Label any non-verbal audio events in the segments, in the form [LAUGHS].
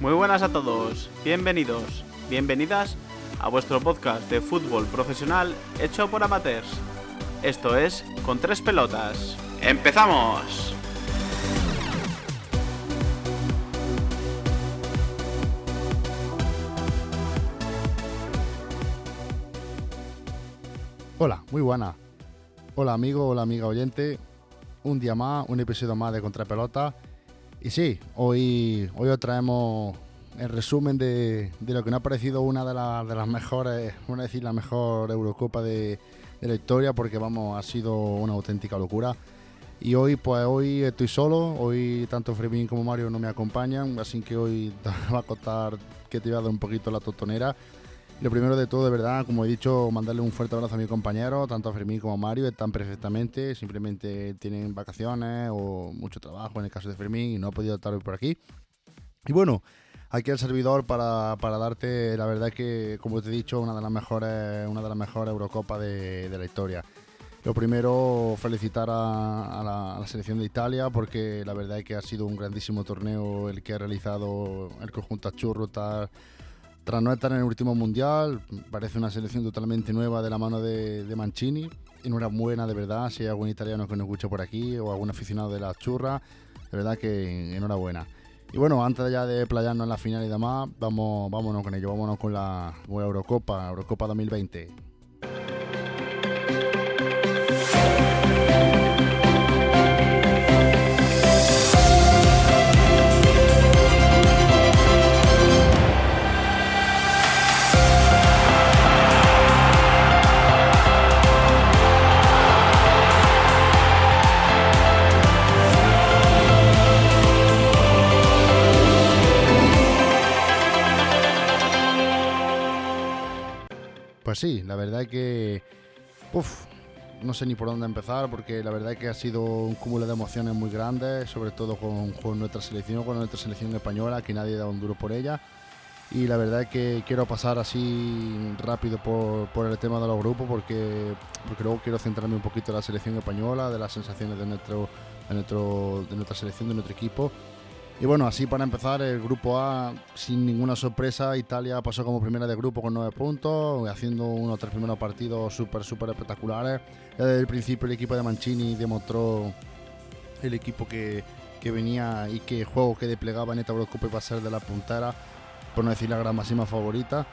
Muy buenas a todos, bienvenidos, bienvenidas a vuestro podcast de fútbol profesional hecho por amateurs. Esto es Con tres pelotas. ¡Empezamos! Hola, muy buena. Hola amigo, hola amiga oyente. Un día más, un episodio más de Contrapelota. Y sí, hoy, hoy os traemos el resumen de, de lo que nos ha parecido una de, las- de las mejores, vamos a decir la mejor Eurocopa de, de la historia, porque vamos, ha sido una auténtica locura. Y hoy, pues hoy estoy solo, hoy tanto Fermín como Mario no me acompañan, así que hoy [LAUGHS] va a costar que te voy a dar un poquito la totonera. Lo primero de todo, de verdad, como he dicho, mandarle un fuerte abrazo a mi compañero, tanto a Fermín como a Mario, están perfectamente, simplemente tienen vacaciones o mucho trabajo en el caso de Fermín y no ha podido estar hoy por aquí. Y bueno, aquí el servidor para, para darte, la verdad que, como te he dicho, una de las mejores, una de las mejores Eurocopas de, de la historia. Lo primero, felicitar a, a la, a la selección de Italia porque la verdad es que ha sido un grandísimo torneo el que ha realizado el conjunto Achurro tras, tras no estar en el último mundial. Parece una selección totalmente nueva de la mano de, de Mancini. Enhorabuena, de verdad, si hay algún italiano que nos escucha por aquí o algún aficionado de la churra, de verdad que enhorabuena. Y bueno, antes ya de playarnos en la final y demás, vamos, vámonos con ello, vámonos con la, con la Eurocopa, Eurocopa 2020. Sí, la verdad es que. No sé ni por dónde empezar, porque la verdad es que ha sido un cúmulo de emociones muy grandes, sobre todo con, con nuestra selección, con nuestra selección española, que nadie da un duro por ella. Y la verdad es que quiero pasar así rápido por, por el tema de los grupos, porque, porque luego quiero centrarme un poquito en la selección española, de las sensaciones de, nuestro, de, nuestro, de nuestra selección, de nuestro equipo. Y bueno, así para empezar, el grupo A, sin ninguna sorpresa, Italia pasó como primera de grupo con nueve puntos, haciendo unos tres primeros partidos súper, súper espectaculares. Desde el principio el equipo de Mancini demostró el equipo que, que venía y que el juego que desplegaba en esta Eurocopa iba a ser de la puntera, por no decir la gran máxima favorita.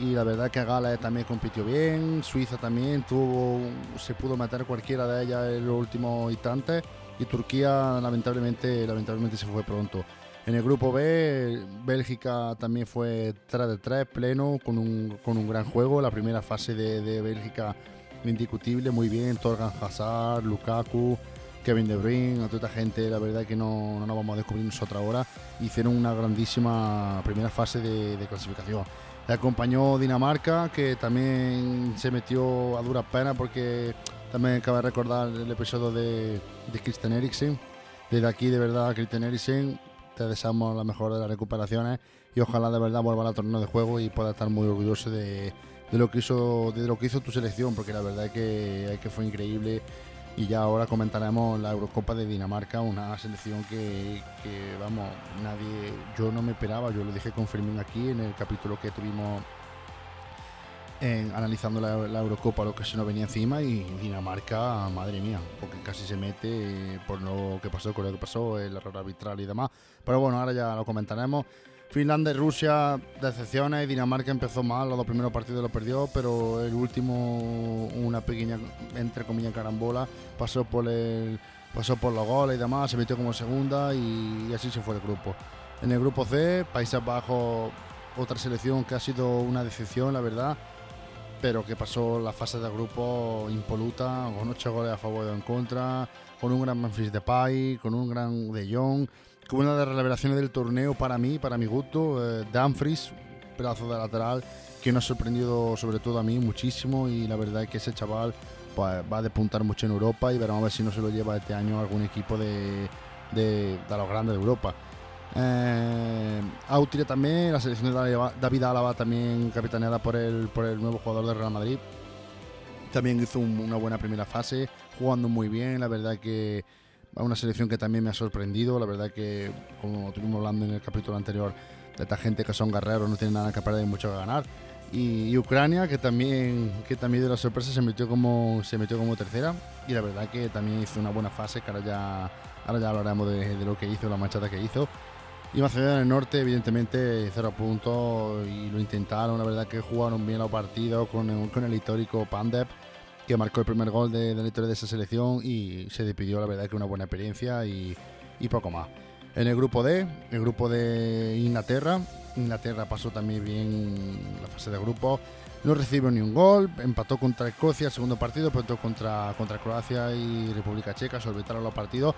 Y la verdad que Gales también compitió bien, Suiza también tuvo, se pudo meter cualquiera de ellas en los últimos instantes y Turquía lamentablemente, lamentablemente se fue pronto. En el grupo B, Bélgica también fue 3 de 3, pleno, con un, con un gran juego. La primera fase de, de Bélgica indiscutible, muy bien. Torgan Hazard, Lukaku, Kevin De Bruyne, a toda esta gente, la verdad que no, no nos vamos a descubrir nosotros ahora. Hicieron una grandísima primera fase de, de clasificación. Le acompañó Dinamarca, que también se metió a duras penas porque también cabe recordar el episodio de, de Christian Eriksen. Desde aquí, de verdad, Christian Eriksen, te deseamos la mejor de las recuperaciones y ojalá de verdad vuelva al torneo de juego y pueda estar muy orgulloso de, lo que hizo de lo que hizo tu selección, porque la verdad es que, fue increíble. Y ya ahora comentaremos la Eurocopa de Dinamarca, una selección que, que, vamos, nadie, yo no me esperaba, yo lo dije con Fermín aquí en el capítulo que tuvimos analizando la, Eurocopa, lo que se nos venía encima y Dinamarca, madre mía, porque casi se mete eh, por lo que pasó, con lo que pasó, el error arbitral y demás. Pero bueno, ahora ya lo comentaremos. Finlandia y Rusia, decepciones, Dinamarca empezó mal, los dos primeros partidos lo perdió, pero el último, una pequeña, entre comillas, carambola, pasó por el pasó por los goles y demás, se metió como segunda y, y así se fue el grupo. En el grupo C, Países Bajos, otra selección que ha sido una decepción, la verdad pero que pasó la fase de grupo impoluta, con 8 goles a favor y en contra, con un gran Memphis Depay, con un gran De Jong, con una de las revelaciones del torneo para mí, para mi gusto, eh, Dumfries, pedazo de lateral, que nos ha sorprendido sobre todo a mí muchísimo y la verdad es que ese chaval pues, va a despuntar mucho en Europa y veremos a ver si no se lo lleva este año algún equipo de, de, los grandes de Europa. Eh, también, la selección de David Álava también capitaneada por el, por el nuevo jugador de Real Madrid. También hizo una buena primera fase, jugando muy bien, la verdad que una selección que también me ha sorprendido, la verdad que como estuvimos hablando en el capítulo anterior, de esta gente que son guerreros, no tienen nada que perder y mucho que ganar. Y, Ucrania, que también, que también de la sorpresa se metió, como, se metió como tercera. Y la verdad que también hizo una buena fase, que ahora ya, ahora ya hablaremos de, lo que hizo, la manchata que hizo. Y Macedonia del Norte, evidentemente, cero puntos y lo intentaron. La verdad que jugaron bien los partidos con, con el histórico Pandev, que marcó el primer gol de, de, la historia de esa selección y se despidió, la verdad, que una buena experiencia y, poco más. En el grupo D, el grupo de Inglaterra, Inglaterra pasó también bien la fase de grupo. No recibió ni un gol, empató contra Escocia, segundo partido, empató contra, contra Croacia y República Checa, se olvidaron los partidos.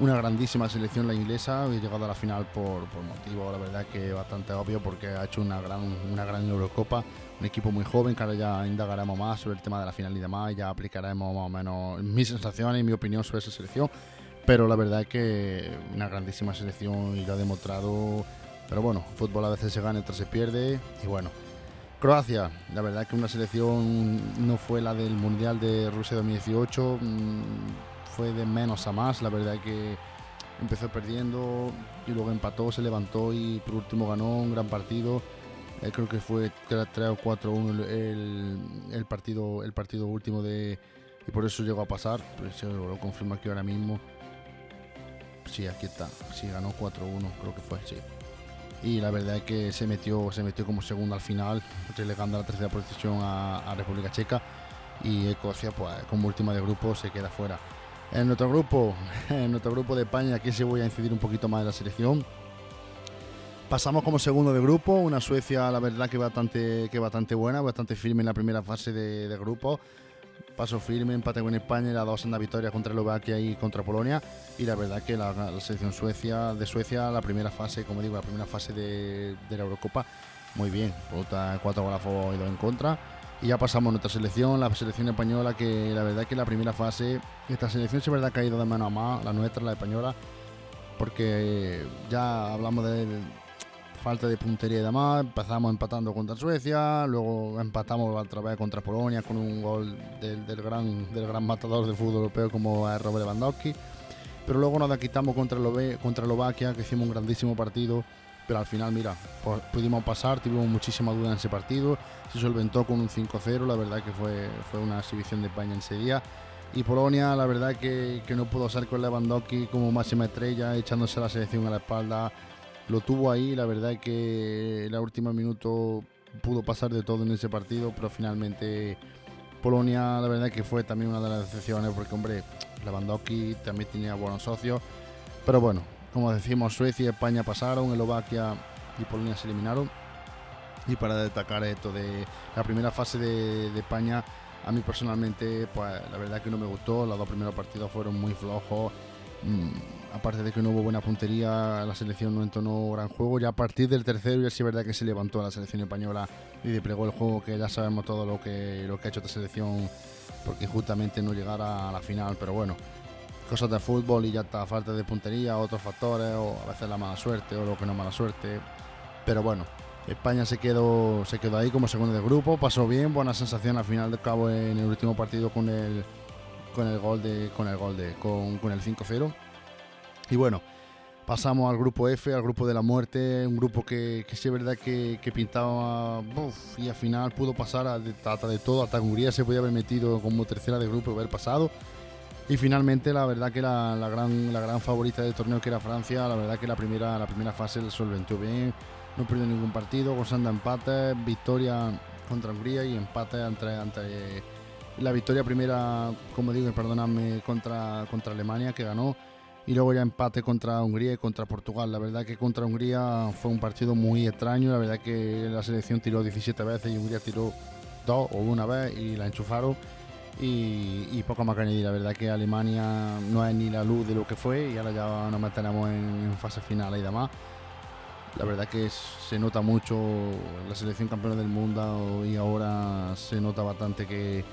Una grandísima selección la inglesa, ha llegado a la final por, por motivo, la verdad que bastante obvio, porque ha hecho una gran, una gran Eurocopa, un equipo muy joven, que ahora ya indagaremos más sobre el tema de la final y demás, y ya aplicaremos más o menos mis sensaciones y mi opinión sobre esa selección. Pero la verdad que una grandísima selección y lo ha demostrado pero bueno, fútbol a veces se gana, otras se pierde. Y bueno, Croacia, la verdad que una selección no fue la del Mundial de Rusia 2018, mm, fue de menos a más. La verdad que empezó perdiendo y luego empató, se levantó y por último ganó un gran partido. Eh, creo que fue 3 o 4-1 el, el, partido, el partido último de. Y por eso llegó a pasar. Pero se lo confirma aquí ahora mismo. Sí, aquí está. Sí, ganó 4-1, creo que fue, sí y la verdad es que se metió, se metió como segundo al final, relegando a la tercera posición a, República Checa y Escocia pues como última de grupo se queda fuera. En nuestro grupo, [LAUGHS] en nuestro grupo de España, aquí se voy a incidir un poquito más en la selección. Pasamos como segundo de grupo, una Suecia la verdad que bastante, que bastante buena, bastante firme en la primera fase de, de grupo paso firme, empate con España y la dos en la victoria contra Eslovaquia y contra Polonia. Y la verdad que la, selección Suecia, de Suecia, la primera fase, como digo, la primera fase de, la Eurocopa, muy bien. cuatro goles a favor y dos en contra. Y ya pasamos a nuestra selección, la selección española, que la verdad que la primera fase, esta selección se verdad ha caído de mano a mano, la nuestra, la española, porque ya hablamos de falta de puntería y demás. Empezamos empatando contra Suecia, luego empatamos otra vez contra Polonia con un gol del, gran, del gran matador del fútbol europeo como es Robert Lewandowski. Pero luego nos quitamos contra, contra Eslovaquia, que hicimos un grandísimo partido. Pero al final, mira, pudimos pasar, tuvimos muchísima duda en ese partido. Se solventó con un 5-0, la verdad que fue, fue una exhibición de España en ese día. Y Polonia, la verdad que, que no pudo ser con Lewandowski como máxima estrella, echándose la selección a la espalda lo tuvo ahí. La verdad que el último minuto pudo pasar de todo en ese partido, pero finalmente Polonia, la verdad que fue también una de las decepciones, porque hombre, Lewandowski también tenía buenos socios. Pero bueno, como decimos, Suecia y España pasaron, Eslovaquia y Polonia se eliminaron. Y para destacar esto de la primera fase de, de España, a mí personalmente, pues la verdad que no me gustó. Los dos primeros partidos fueron muy flojos. Mm, aparte de que no hubo buena puntería, la selección no entonó gran juego. Ya a partir del tercero, ya sí es verdad que se levantó la selección española y desplegó el juego, que ya sabemos todo lo que, lo que ha hecho esta selección, porque justamente no llegara a la final. Pero bueno, cosas de fútbol y ya está, falta de puntería, otros factores, o a veces la mala suerte, o lo que no es mala suerte. Pero bueno, España se quedó, se quedó ahí como segundo de grupo, pasó bien, buena sensación al final de cabo en el último partido con el con el gol de con el gol de con, con el 5-0 y bueno, pasamos al grupo F, al grupo de la muerte, un grupo que, que sí es verdad que, que pintaba y al final pudo pasar a, de, de todo, hasta Hungría se podía haber metido como tercera de grupo y haber pasado. Y finalmente la verdad que la, la, gran, la gran favorita del torneo que era Francia, la verdad que la primera, la primera fase le solventó bien, no perdió ningún partido, gozando empate, victoria contra Hungría y empate entre, entre la victoria primera, como digo, perdóname, contra, contra Alemania que ganó. Y luego ya empate contra Hungría y contra Portugal. La verdad que contra Hungría fue un partido muy extraño, la verdad que la selección tiró 17 veces y Hungría tiró dos o una vez y la enchufaron y, poco más que añadir. La verdad que Alemania no es ni la luz de lo que fue y ahora ya nos meteremos en, fase final y demás. la verdad que se nota mucho la selección campeona del mundo y ahora se nota bastante que,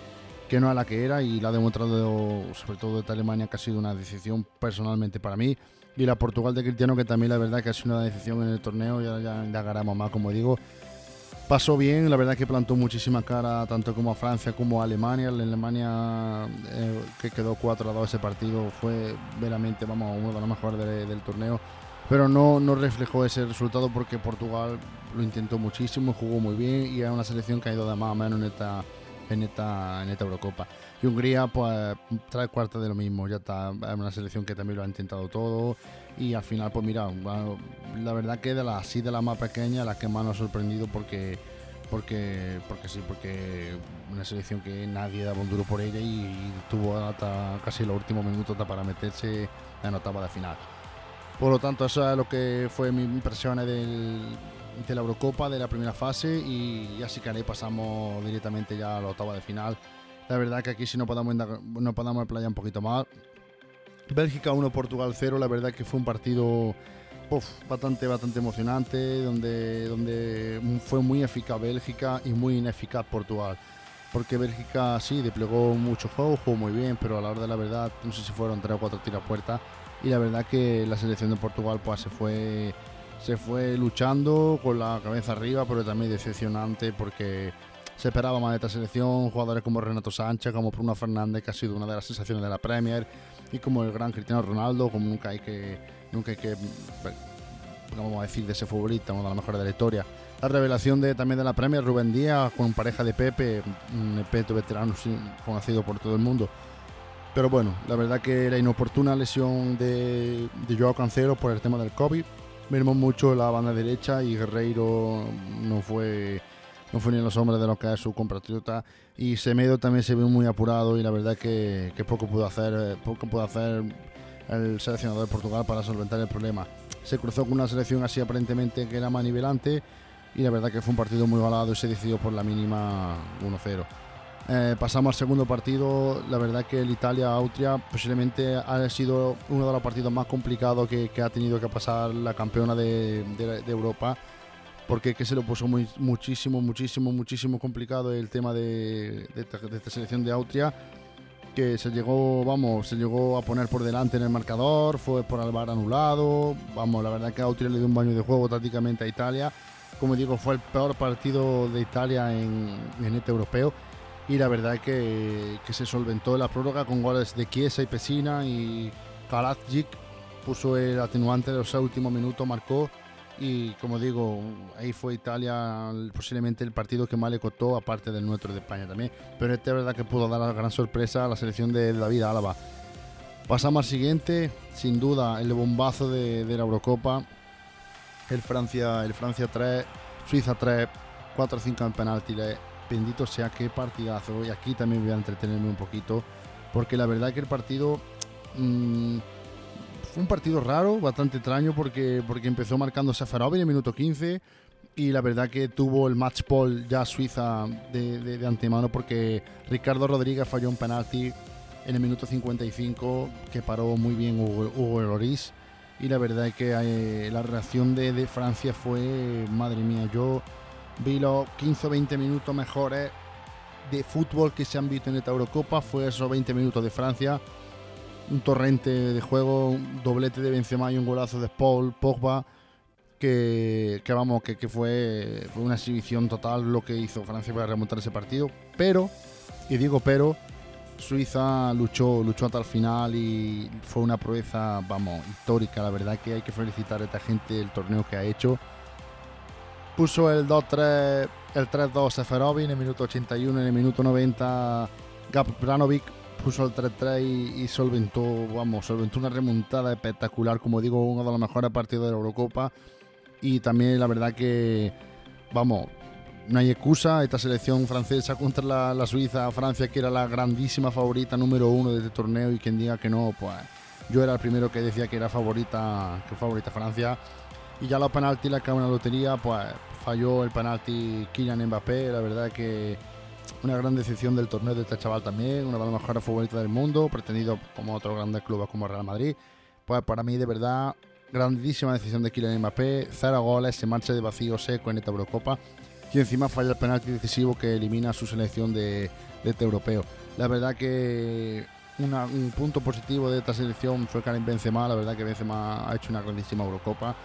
que no es la que era y la ha demostrado sobre todo de Alemania que ha sido una decisión personalmente para mí y la Portugal de Cristiano que también la verdad que ha sido una decisión en el torneo ya, ya indagaremos más como digo pasó bien, la verdad que plantó muchísima cara tanto como a Francia como a Alemania. Alemania eh, que quedó 4 a 2 ese partido fue veramente, vamos, uno de los mejores del torneo. Pero no, no reflejó ese resultado porque Portugal lo intentó muchísimo, jugó muy bien y es una selección que ha ido de más o menos en esta, en esta, en esta Eurocopa. Y Hungría, pues, trae cuarta de lo mismo, ya está, es una selección que también lo ha intentado todo y al final pues mira la verdad que de las así de la más pequeña la que más nos ha sorprendido porque porque porque sí porque una selección que nadie daba un duro por ella y, tuvo hasta casi los últimos minutos para meterse en octava de final. Por lo tanto eso es lo que fue mi impresión del, de la Eurocopa de la primera fase y así que ahí pasamos directamente ya a la octava de final. La verdad que aquí si no podamos no podamos playar un poquito más Bélgica 1, Portugal 0, la verdad que fue un partido bastante, bastante emocionante, donde, donde fue muy eficaz Bélgica y muy ineficaz Portugal. Porque Bélgica sí desplegó mucho juego, jugó muy bien, pero a la hora de la verdad, no sé si fueron 3 o 4 tiras puertas. Y la verdad que la selección de Portugal pues, se, fue, se fue luchando con la cabeza arriba, pero también decepcionante porque se esperaba más de esta selección. Jugadores como Renato Sánchez, como Bruno Fernández, que ha sido una de las sensaciones de la Premier y como el gran Cristiano Ronaldo, como nunca hay que, nunca hay que, vamos a decir, de ese futbolista, uno de los mejores de la historia. La revelación de, también de la Premier, Rubén Díaz, con pareja de Pepe, un Pepe veterano conocido por todo el mundo. Pero bueno, la verdad que la inoportuna lesión de, Joao Cancelo por el tema del COVID, vimos mucho la banda derecha y Guerreiro no fue no fue ni los hombres de lo que es su compatriota. Y Semedo también se vio muy apurado y la verdad que, que poco pudo hacer, eh, poco pudo hacer el seleccionador de Portugal para solventar el problema. Se cruzó con una selección así aparentemente que era más nivelante y la verdad que fue un partido muy balado y se decidió por la mínima 1-0. Eh, pasamos al segundo partido, la verdad que el Italia-Austria posiblemente ha sido uno de los partidos más complicados que, que ha tenido que pasar la campeona de, de, de Europa porque que se lo puso muy, muchísimo, muchísimo, muchísimo complicado el tema de, esta, selección de Austria, que se llegó, vamos, se llegó a poner por delante en el marcador, fue por Alvar anulado, vamos, la verdad que Austria le dio un baño de juego tácticamente a Italia, como digo, fue el peor partido de Italia en, en este europeo, y la verdad que, que se solventó la prórroga con goles de Chiesa y Pesina, y Kaladzic puso el atenuante de los últimos minutos, marcó, y como digo, ahí fue Italia posiblemente el partido que más le costó, aparte del nuestro de España también. Pero este es verdad que pudo dar la gran sorpresa a la selección de David Álava. Pasamos al siguiente, sin duda, el bombazo de, la Eurocopa. El Francia, el Francia 3, Suiza 3, 4-5 en penalti. Bendito sea qué partidazo. Y aquí también voy a entretenerme un poquito. Porque la verdad que el partido... Mmm, un partido raro, bastante extraño, porque, porque empezó marcando Safarov en el minuto 15 y la verdad que tuvo el match ball ya Suiza de, de, antemano porque Ricardo Rodríguez falló un penalti en el minuto 55 que paró muy bien Hugo, Hugo Loris y la verdad que eh, la reacción de, de, Francia fue, madre mía, yo vi los 15 o 20 minutos mejores de fútbol que se han visto en esta Eurocopa, fue esos 20 minutos de Francia un torrente de juego, un doblete de Benzema y un golazo de Paul Pogba, que, vamos, que, fue, una exhibición total lo que hizo Francia para remontar ese partido. Pero, y digo pero, Suiza luchó, luchó hasta el final y fue una proeza, vamos, histórica. La verdad que hay que felicitar a esta gente el torneo que ha hecho. Puso el 2-3, el 3-2 Seferovic en el minuto 81, en el minuto 90 Gab Branovic puso el 3-3 y, solventó, vamos, solventó una remontada espectacular, como digo, uno de los mejores partidos de la Eurocopa. Y también la verdad que, vamos, no hay excusa, esta selección francesa contra la, la, Suiza, Francia, que era la grandísima favorita número uno de este torneo, y quien diga que no, pues yo era el primero que decía que era favorita, que favorita Francia. Y ya los penaltis, la que una lotería, pues falló el penalti Kylian Mbappé, la verdad que una gran decepción del torneo de este chaval también, una de las mejores futbolistas del mundo, pretendido como otros grandes clubes como Real Madrid. Pues para mí, de verdad, grandísima decisión de Kylian Mbappé, cero goles, se marcha de vacío seco en esta Eurocopa y encima falla el penalti decisivo que elimina a su selección de, de este europeo. La verdad que un punto positivo de esta selección fue Karim Benzema, la verdad que Benzema ha hecho una grandísima Eurocopa,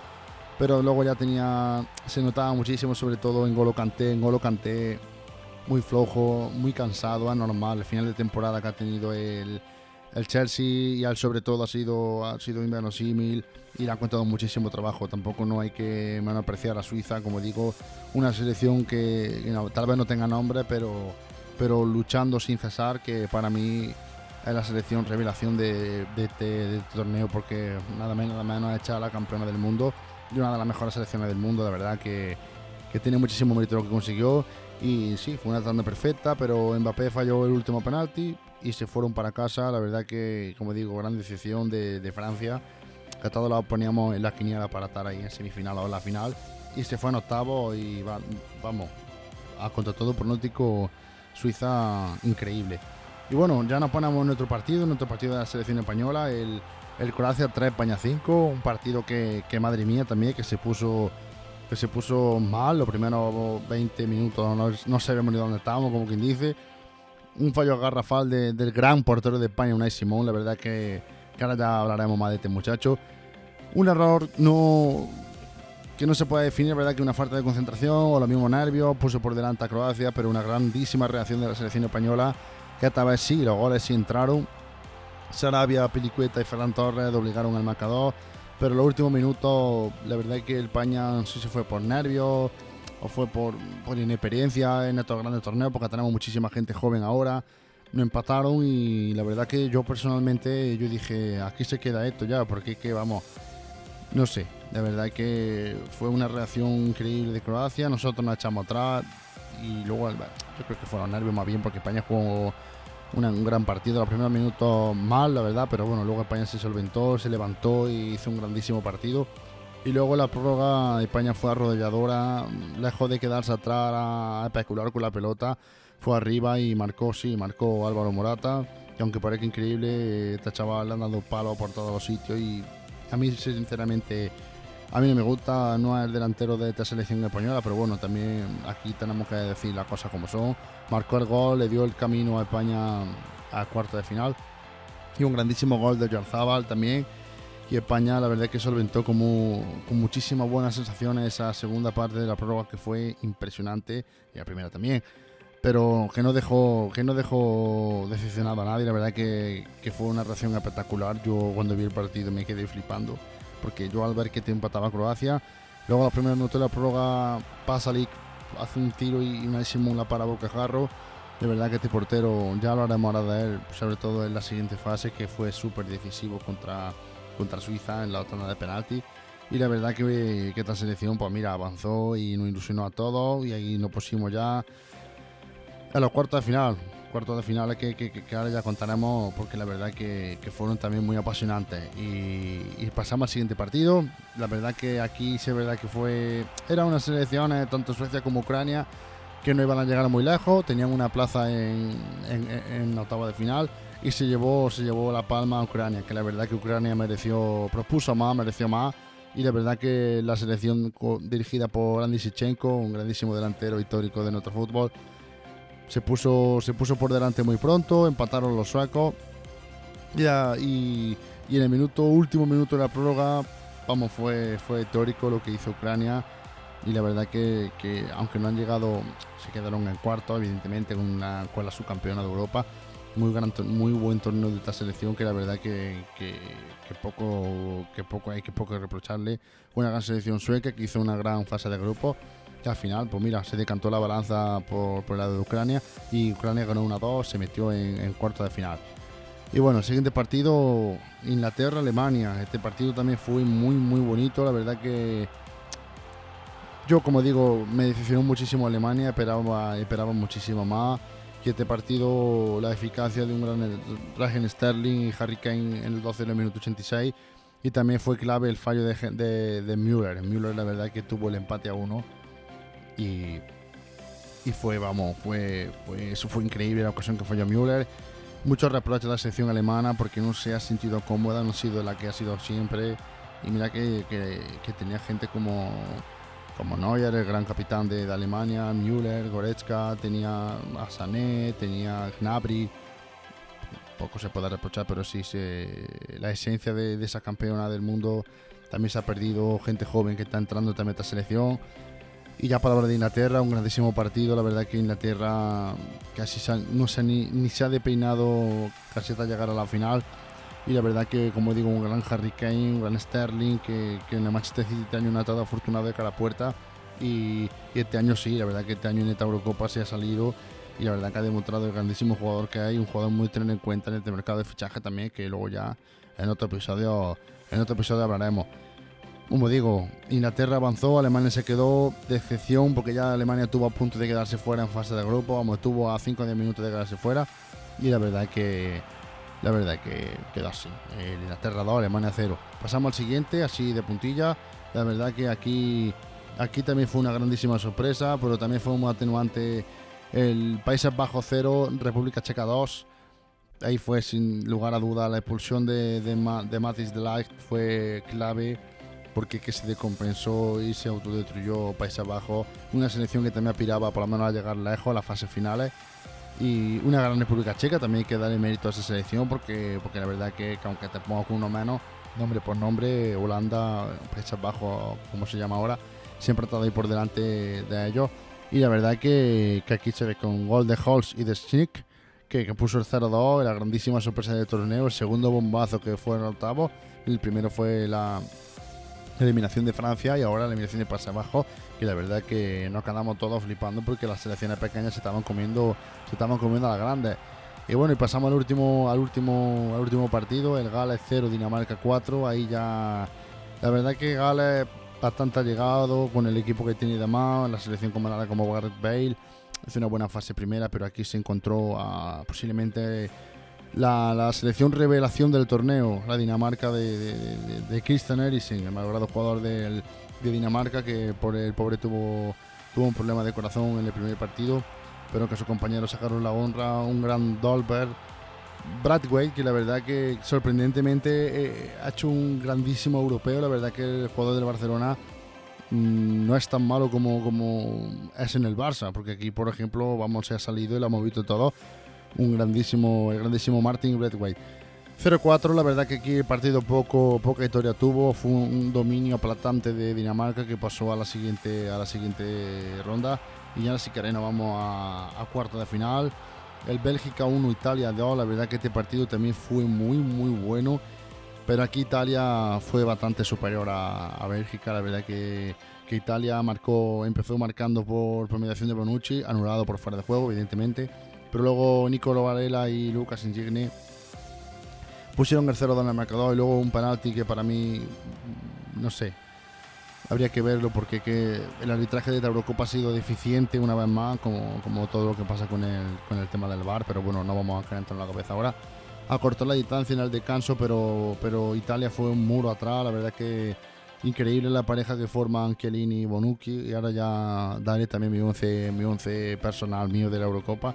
pero luego ya tenía, se notaba muchísimo, sobre todo en Golo Kanté, en Golo Kanté muy flojo, muy cansado, anormal, el final de temporada que ha tenido el, el Chelsea y al sobre todo ha sido, ha sido inverosímil y le ha contado muchísimo trabajo. Tampoco no hay que menospreciar a Suiza, como digo, una selección que, tal vez no tenga nombre, pero, pero luchando sin cesar, que para mí es la selección revelación de, este, este, torneo porque nada menos, nada menos hecha la campeona del mundo y una de las mejores selecciones del mundo, de verdad que, que tiene muchísimo mérito lo que consiguió y sí, fue una tanda perfecta, pero Mbappé falló el último penalti y se fueron para casa, la verdad que, como digo, gran decisión de, de Francia, que a todos lados poníamos en la quiniela para estar ahí en semifinal o en la final. Y se fue en octavo y vamos, a contra todo pronóstico Suiza increíble. Y bueno, ya nos ponemos en nuestro partido, nuestro partido de la selección española, el, el Croacia 3, España 5, un partido que, que, madre mía también, que se puso que se puso mal los primeros 20 minutos, no, no sabíamos ni dónde estábamos, como quien dice. Un fallo garrafal del gran portero de España, Unai Simón, la verdad que, que ahora ya hablaremos más de este muchacho. Un error no que no se puede definir, verdad que una falta de concentración o lo mismo nervios, puso por delante a Croacia, pero una grandísima reacción de la selección española que esta vez sí, los goles sí entraron. Sarabia, Pelicueta y Ferran Torres obligaron al marcador, pero los últimos minutos, la verdad es que el Paña no sé si fue por nervios o fue por, por inexperiencia en estos grandes torneos, porque tenemos muchísima gente joven ahora. No empataron y la verdad que yo personalmente yo dije, aquí se queda esto ya, porque que vamos, no sé, la verdad que fue una reacción increíble de Croacia, nosotros nos echamos atrás y luego yo creo que fueron nervios más bien porque España jugó un gran partido. Los primeros minutos mal, la verdad, pero bueno, luego España se solventó, se levantó y hizo un grandísimo partido. Y luego la prórroga, España fue arrodilladora, lejos de quedarse atrás a especular con la pelota, fue arriba y marcó, sí, marcó Álvaro Morata, que aunque parezca increíble, esta chaval ha dado palos por todos los sitios y a mí sinceramente a mí me gusta, no es el delantero de esta selección española, pero bueno, también aquí tenemos que decir las cosas como son. Marcó el gol, le dio el camino a España a cuarto de final. Y un grandísimo gol de Zabal también. Y España, la verdad es que solventó como, con muchísimas buenas sensaciones esa segunda parte de la prórroga que fue impresionante. Y la primera también. Pero que no dejó, que no dejó decepcionado a nadie. La verdad que, que fue una reacción espectacular. Yo cuando vi el partido me quedé flipando porque yo al ver que te empataba Croacia, luego a los primeros minutos de la prórroga pasa hace un tiro y una la para Bocajarro. De verdad que este portero ya lo haremos ahora de él, sobre todo en la siguiente fase, que fue súper decisivo contra, contra Suiza en la tanda de penalti. Y la verdad que, que esta selección, pues mira, avanzó y nos ilusionó a todos y ahí nos pusimos ya a los cuartos de final cuartos de finales que, que, ahora ya contaremos porque la verdad que, que fueron también muy apasionantes. Y, pasamos al siguiente partido. La verdad que aquí se verdad que fue. Era una selección, tanto Suecia como Ucrania, que no iban a llegar muy lejos. Tenían una plaza en, en, octava de final. Y se llevó, se llevó la palma a Ucrania, que la verdad que Ucrania mereció, propuso más, mereció más. Y la verdad que la selección dirigida por Andy Sichenko, un grandísimo delantero histórico de nuestro fútbol, se puso, se puso por delante muy pronto, empataron los suecos. Y, y, en el minuto, último minuto de la prórroga, vamos, fue, fue teórico lo que hizo Ucrania. Y la verdad que, que aunque no han llegado, se quedaron en cuarto, evidentemente, con, una, con la subcampeona de Europa. Muy, gran, muy buen torneo de esta selección que la verdad que, que, que, poco, que poco hay que poco reprocharle. Una gran selección sueca que hizo una gran fase de grupo que al final, pues mira, se decantó la balanza por, por el lado de Ucrania y Ucrania ganó 1-2, se metió en, cuarto de final. Y bueno, el siguiente partido, Inglaterra-Alemania. Este partido también fue muy, muy bonito. La verdad que yo, como digo, me decepcionó muchísimo Alemania, esperaba, esperaba muchísimo más. Que este partido, la eficacia de un gran Ragen Sterling y Harry Kane en el 12 del minuto 86. Y también fue clave el fallo de, de, de Müller. Müller, la verdad, que tuvo el empate a uno y, fue, vamos, fue, eso fue increíble la ocasión que falló Müller. Muchos reproches a la selección alemana porque no se ha sentido cómoda, no ha sido la que ha sido siempre. Y mira que, tenía gente como, como Neuer, el gran capitán de, Alemania, Müller, Goretzka, tenía a Sané, tenía Gnabry. Poco se puede reprochar, pero sí, se, la esencia de, esa campeona del mundo también se ha perdido. Gente joven que está entrando también a esta selección. Y ya para hablar de Inglaterra, un grandísimo partido. La verdad que Inglaterra casi no se, ni, ni se ha depeinado casi hasta llegar a la final y la verdad que, como digo, un gran Harry Kane, un gran Sterling, que, que en el Manchester City este año no ha estado afortunado de cara a puerta y, este año sí, la verdad que este año en esta Eurocopa se ha salido y la verdad que ha demostrado el grandísimo jugador que hay, un jugador muy tener en cuenta en este mercado de fichaje también, que luego ya en otro episodio, en otro episodio hablaremos. Como digo, Inglaterra avanzó, Alemania se quedó, decepción porque ya Alemania tuvo a punto de quedarse fuera en fase de grupo, vamos, estuvo a 5 o 10 minutos de quedarse fuera y la verdad que la verdad que quedó así. El Inglaterra 2, Alemania 0. Pasamos al siguiente, así de puntilla. La verdad que aquí, aquí también fue una grandísima sorpresa, pero también fue un atenuante el Países Bajos 0, República Checa 2. Ahí fue sin lugar a duda la expulsión de, de, de Matis de Ligt fue clave porque que se decompensó y se autodestruyó Países Bajos. Una selección que también aspiraba por lo menos a llegar lejos a las fases finales y una gran República Checa, también hay que darle mérito a esa selección porque, porque la verdad que, aunque te pongo con uno menos, nombre por nombre, Holanda, Países Bajos, como se llama ahora, siempre ha estado ahí por delante de ellos. Y la verdad que, que aquí se ve con gol de Holz y de Schnick, que, que, puso el 0-2, la grandísima sorpresa del torneo, el segundo bombazo que fue en el octavo, el primero fue la, eliminación de Francia y ahora la eliminación de Pase Abajo, que la verdad que nos quedamos todos flipando porque las selecciones pequeñas se estaban comiendo, se estaban comiendo a las grandes. Y bueno, y pasamos al último, al último, al último partido, el Gales 0, Dinamarca 4, ahí ya la verdad que Gales bastante llegado con el equipo que tiene de más, la selección comandada como Gareth Bale, hace una buena fase primera, pero aquí se encontró posiblemente la, selección revelación del torneo, la Dinamarca de, de, Christian Eriksen, el malogrado jugador de Dinamarca que por el pobre tuvo, tuvo un problema de corazón en el primer partido, pero que sus compañeros sacaron la honra, un gran Dolberg. Bradway, que la verdad que sorprendentemente eh, ha hecho un grandísimo europeo, la verdad que el jugador del Barcelona mm, no es tan malo como, como es en el Barça, porque aquí, por ejemplo, vamos, se ha salido y lo hemos visto todo un grandísimo, el grandísimo Martin Redway. 0-4, la verdad que aquí el partido poco, poca historia tuvo, fue un dominio aplastante de Dinamarca que pasó a la siguiente, a la siguiente ronda. Y ya si queréis nos vamos a, a cuarto de final. El Bélgica 1, Italia 2, la verdad que este partido también fue muy muy bueno, pero aquí Italia fue bastante superior a, a Bélgica, la verdad que, que, Italia marcó, empezó marcando por, por mediación de Bonucci, anulado por fuera de juego evidentemente pero luego Nicolo Varela y Lucas Insigne pusieron el 0 en el marcador y luego un penalti que para mí, no sé, habría que verlo porque que el arbitraje de la Eurocopa ha sido deficiente una vez más, como, como todo lo que pasa con el, con el tema del VAR, pero bueno, no vamos a calentar en la cabeza ahora. Acortó la distancia en el descanso, pero, pero Italia fue un muro atrás, la verdad que increíble la pareja que forman Chiellini y Bonucci, y ahora ya daré también mi 11 mi once personal mío de la Eurocopa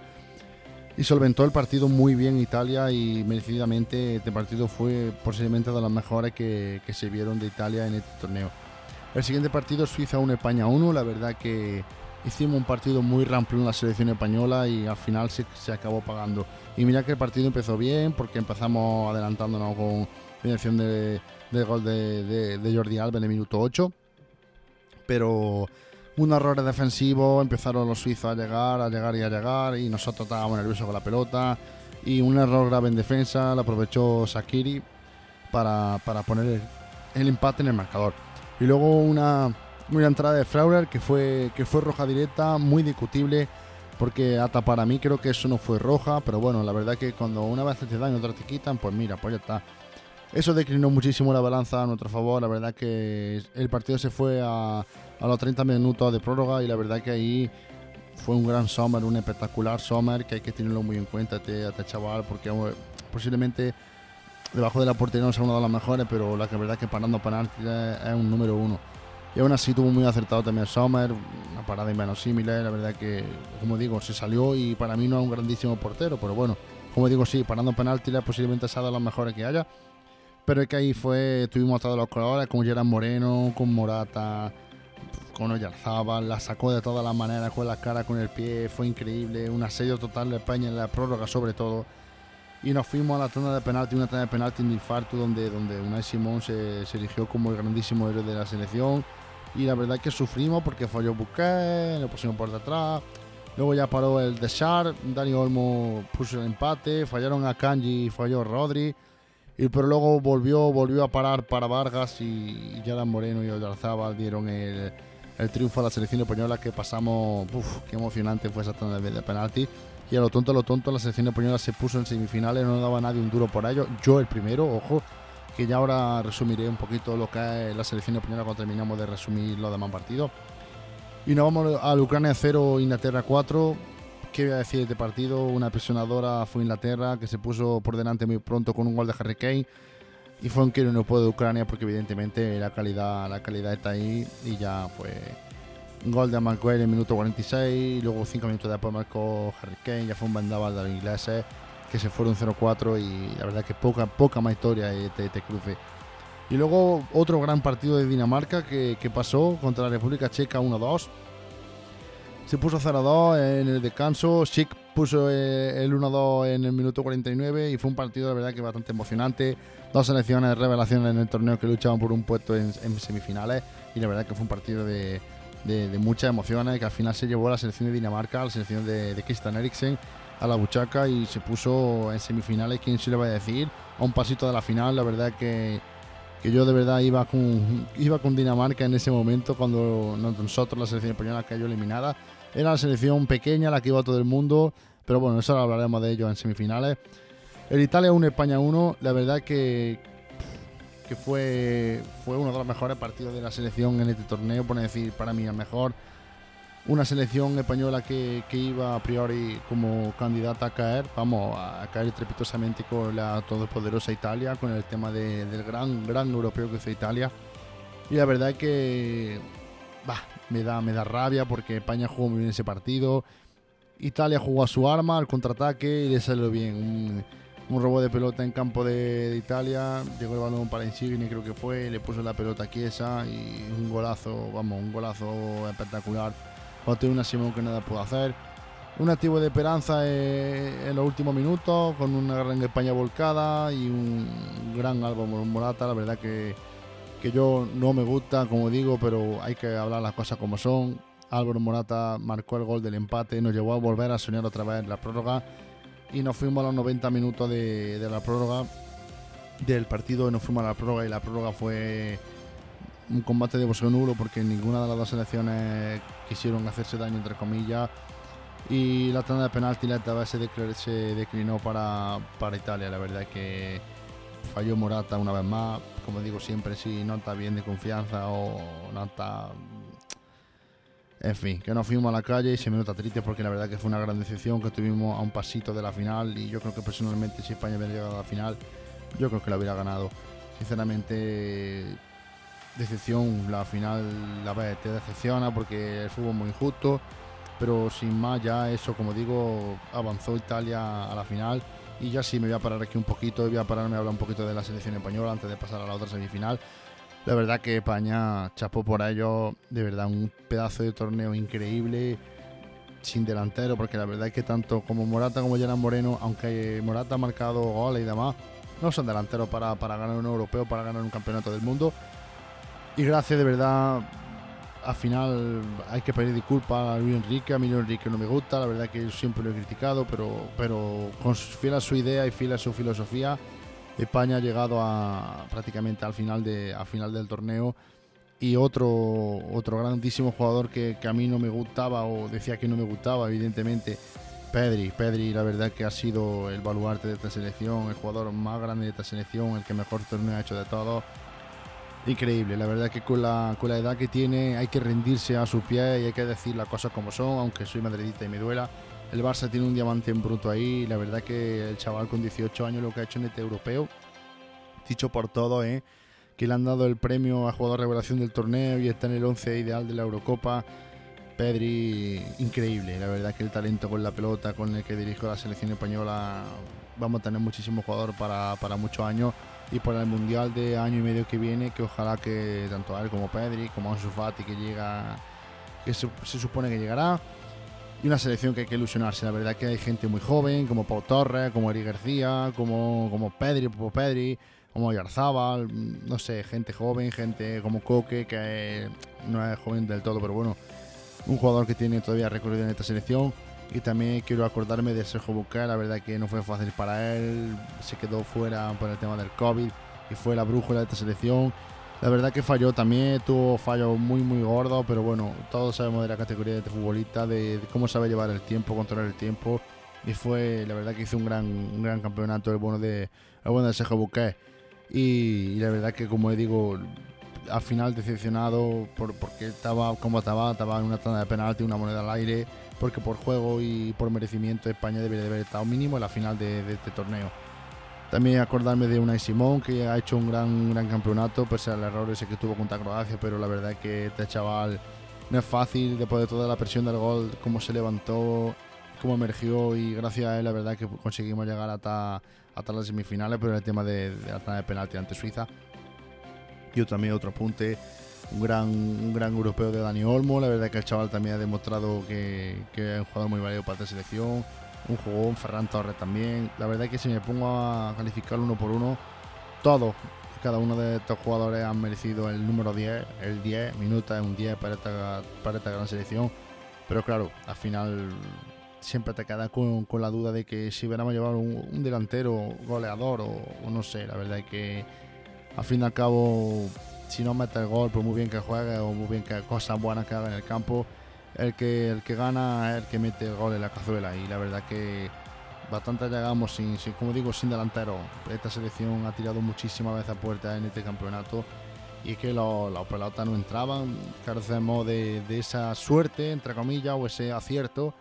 y solventó el partido muy bien Italia y merecidamente este partido fue posiblemente de los mejores que, que, se vieron de Italia en este torneo. El siguiente partido Suiza 1 España 1, la verdad que hicimos un partido muy ramplón en la selección española y al final se, se, acabó pagando. Y mira que el partido empezó bien porque empezamos adelantándonos con dirección de, de gol de, de, de Jordi Alba en el minuto 8, pero un error defensivo, empezaron los suizos a llegar, a llegar y a llegar, y nosotros estábamos nerviosos con la pelota. Y un error grave en defensa, lo aprovechó Sakiri para, poner el, empate en el marcador. Y luego una, una entrada de Frauler que fue, que fue roja directa, muy discutible, porque hasta para mí creo que eso no fue roja, pero bueno, la verdad que cuando una vez te dan y otra te quitan, pues mira, pues ya está. Eso declinó muchísimo la balanza a nuestro favor. La verdad que el partido se fue a, a los 30 minutos de prórroga y la verdad que ahí fue un gran Sommer, un espectacular Sommer que hay que tenerlo muy en cuenta este, este chaval porque posiblemente debajo de la portería no sea uno de los mejores, pero la verdad que parando penaltis es un número uno. Y aún así tuvo muy acertado también Sommer, una parada inverosímil, la verdad que, como digo, se salió y para mí no es un grandísimo portero, pero bueno, como digo, sí, parando penaltis posiblemente sea de los mejores que haya Pero es que ahí fue, tuvimos todos los colores, con Gerard Moreno, con Morata, con Oyarzábal, la sacó de todas las maneras, con la cara, con el pie, fue increíble, un asedio total de España en la prórroga sobre todo. Y nos fuimos a la tanda de penalti, una tanda de penalti en infarto donde, donde Unai Simón se, se eligió como el grandísimo héroe de la selección. Y la verdad es que sufrimos porque falló Busquets, lo pusimos por detrás. Luego ya paró el de Char, Dani Olmo puso el empate, fallaron a Kanji falló Rodri. Y pero luego volvió, volvió a parar para Vargas y, y Moreno y Oyarzábal dieron el, el, triunfo a la selección española que pasamos, uf, qué emocionante fue esa tanda de, de penalti. Y a lo tonto, a lo tonto, la selección española se puso en semifinales, no daba a nadie un duro por ello. Yo el primero, ojo, que ya ahora resumiré un poquito lo que es la selección española cuando terminamos de resumir los demás partidos. Y nos vamos al Ucrania 0, Inglaterra 4 ¿Qué voy a decir de este partido? Una presionadora fue Inglaterra que se puso por delante muy pronto con un gol de Harry Kane y fue un quiero no puedo de Ucrania porque evidentemente la calidad, la calidad está ahí y ya un gol de Maguire en minuto 46 y luego 5 minutos después marcó Harry Kane, ya fue un vendaval de los ingleses que se fueron 0-4 y la verdad que poca, poca más historia este, este cruce. Y luego otro gran partido de Dinamarca que, que pasó contra la República Checa 1-2 se puso 0-2 en el descanso. Schick puso eh, el 1-2 en el minuto 49 y fue un partido de verdad que bastante emocionante. Dos selecciones de revelación en el torneo que luchaban por un puesto en, semifinales y la verdad que fue un partido de, de, muchas emociones que al final se llevó a la selección de Dinamarca, a la selección de, de Christian Eriksen a la buchaca y se puso en semifinales, quién se le va a decir, a un pasito de la final, la verdad que, que yo de verdad iba con, iba con Dinamarca en ese momento cuando nosotros, la selección española, cayó eliminada era la selección pequeña, la que iba a todo el mundo, pero bueno, eso hablaremos de ello en semifinales. El Italia 1, España 1, la verdad que, que fue, fue uno de los mejores partidos de la selección en este torneo, por decir, para mí el mejor. Una selección española que, iba a priori como candidata a caer, vamos, a caer estrepitosamente con la todopoderosa Italia, con el tema del gran, gran europeo que fue Italia. Y la verdad que, bah, me da, me da rabia porque España jugó muy bien ese partido. Italia jugó a su arma, al contraataque y le salió bien. Un, robo de pelota en campo de, Italia, llegó el balón para Insigne, creo que fue, le puso la pelota a Chiesa y un golazo, vamos, un golazo espectacular. Otro una Simón que nada pudo hacer. Un activo de esperanza eh, en los últimos minutos, con una gran España volcada y un gran Álvaro Morata, la verdad que que yo no me gusta, como digo, pero hay que hablar las cosas como son. Álvaro Morata marcó el gol del empate, nos llevó a volver a soñar otra vez la prórroga. Y nos fuimos a los 90 minutos de, la prórroga del partido, nos fuimos a la prórroga y la prórroga fue un combate de boxeo nulo porque ninguna de las dos selecciones quisieron hacerse daño entre comillas. Y la tanda de penalti la vez se, se declinó para, para Italia, la verdad es que falló Morata una vez más como digo siempre, si no está bien de confianza o no está... En fin, que nos fuimos a la calle y se me nota triste porque la verdad que fue una gran decepción que estuvimos a un pasito de la final y yo creo que personalmente si España hubiera llegado a la final, yo creo que la hubiera ganado. Sinceramente, decepción, la final la vez te decepciona porque el fútbol es muy injusto, pero sin más ya eso, como digo, avanzó Italia a la final y ya sí, me voy a parar aquí un poquito, voy a pararme a hablar un poquito de la selección española antes de pasar a la otra semifinal. La verdad que España chapó por ello, de verdad, un pedazo de torneo increíble, sin delantero, porque la verdad es que tanto como Morata como Gerard Moreno, aunque Morata ha marcado goles y demás, no son delanteros para, para ganar un europeo, para ganar un campeonato del mundo. Y gracias de verdad al final hay que pedir disculpas a Luis Enrique, a mí Luis Enrique no me gusta, la verdad que yo siempre lo he criticado, pero, pero fiel a su idea y fiel a su filosofía, España ha llegado a prácticamente al final, de, al final del torneo y otro, otro grandísimo jugador que, que, a mí no me gustaba o decía que no me gustaba, evidentemente, Pedri. Pedri, la verdad que ha sido el baluarte de esta selección, el jugador más grande de esta selección, el que mejor torneo ha hecho de todos increíble. La verdad que con la, con la edad que tiene hay que rendirse a su pie y hay que decir las cosas como son, aunque soy madridista y me duela. El Barça tiene un diamante en bruto ahí. La verdad que el chaval con 18 años lo que ha hecho en este europeo, dicho por todo, ¿eh? que le han dado el premio a jugador revelación del torneo y está en el 11 ideal de la Eurocopa. Pedri, increíble. La verdad que el talento con la pelota con el que dirijo la selección española vamos a tener muchísimos jugadores para, para muchos años y por el mundial de año y medio que viene, que ojalá que tanto él como Pedri, como Ansu Fati, que llega, que se, supone que llegará, y una selección que hay que ilusionarse. La verdad que hay gente muy joven, como Pau Torres, como Eri García, como, como Pedri, como Pedri, como Yarzábal, no sé, gente joven, gente como Coque, que no es joven del todo, pero bueno, un jugador que tiene todavía recorrido en esta selección. Y también quiero acordarme de Sergio Busquets, la verdad que no fue fácil para él, se quedó fuera por el tema del COVID y fue la brújula de esta selección. La verdad que falló también, tuvo fallos muy muy gordos, pero bueno, todos sabemos de la categoría de este futbolista, de, cómo sabe llevar el tiempo, controlar el tiempo. Y fue, la verdad que hizo un gran, un gran campeonato el bueno de, el bueno de Sergio Busquets. Y, la verdad que como digo, al final decepcionado por, porque estaba como estaba, estaba en una tanda de penalti, una moneda al aire porque por juego y por merecimiento España debería haber estado mínimo en la final de, este torneo. También acordarme de Unai Simón, que ha hecho un gran, gran campeonato, pese al error ese que tuvo contra Croacia, pero la verdad es que este chaval no es fácil, después de toda la presión del gol, cómo se levantó, cómo emergió y gracias a él la verdad que conseguimos llegar hasta, hasta las semifinales, pero el tema de, de la de penalti ante Suiza. Yo también otro apunte, un gran, un gran europeo de Dani Olmo. La verdad que el chaval también ha demostrado que, que es un jugador muy válido para esta selección. Un jugón, Ferran Torres también. La verdad que si me pongo a calificar uno por uno, todos, cada uno de estos jugadores han merecido el número 10, el 10, minutos es un 10 para esta, para esta gran selección. Pero claro, al final siempre te quedas con, con la duda de que si hubiéramos llevado un, un delantero goleador o, o, no sé, la verdad es que al fin y al cabo si no mete el gol, por muy bien que juegue o muy bien que cosas buenas que haga en el campo, el que, el que gana es el que mete el gol en la cazuela. Y la verdad que bastante llegamos sin, como digo, sin delantero. Esta selección ha tirado muchísimas veces a puerta en este campeonato y es que los, pelotas no entraban. Carecemos de, de esa suerte, entre comillas, o ese acierto.